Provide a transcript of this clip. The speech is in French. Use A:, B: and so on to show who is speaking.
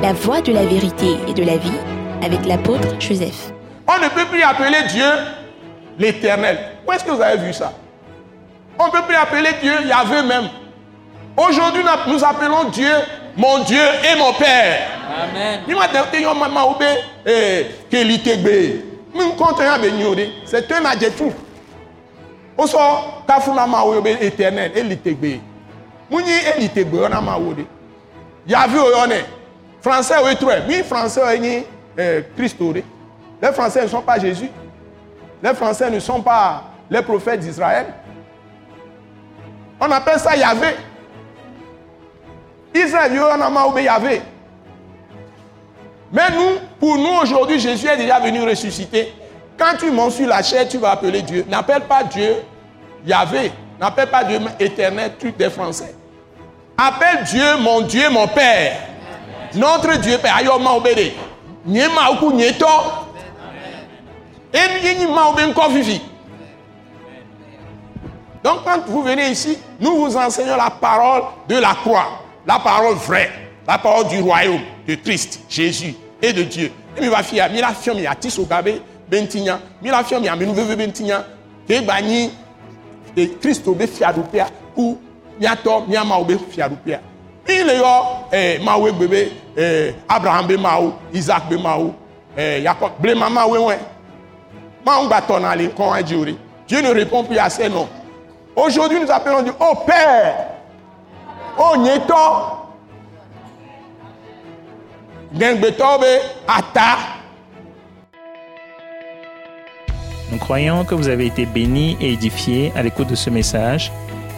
A: La voie de la vérité et de la vie avec l'apôtre Joseph.
B: On ne peut plus appeler Dieu l'éternel. Où est-ce que vous avez vu ça? On ne peut plus appeler Dieu Yahvé même. Aujourd'hui, nous appelons Dieu mon Dieu et mon Père. Amen. C'est un adjectif. On sort kafuna mawo éternel elitegbe. Muni elitegbe on a mawo de. Yahvé oyone. Français oui français oyni Christ Les Français ne sont pas Jésus. Les Français ne sont pas les prophètes d'Israël. On appelle ça Yahvé. Israël, il Yahvé. Mais nous, pour nous aujourd'hui, Jésus est déjà venu ressusciter. Quand tu montes sur la chair, tu vas appeler Dieu. N'appelle pas Dieu Yahvé. N'appelle pas Dieu éternel, truc des Français. Appelle Dieu mon Dieu, mon Père. Notre Dieu, Père. Ayo ma to. Et ma vivi. Donc quand vous venez ici, nous vous enseignons la parole de la croix la parole vraie, la parole du royaume de Christ, Jésus et de Dieu. Et mi va mi la fion mi ati so gabe bentinya, mi la bani Christ obe ou. Il yo eh mawe bebe eh Abraham be maou, Isaac be maou, eh Jacob ble mama we we. Ma on gba ton aller kon Dieu ne répond plus à ces noms. Aujourd'hui, nous appelons Dieu, oh Père,
C: Nous croyons que vous avez été bénis et édifiés à l'écoute de ce message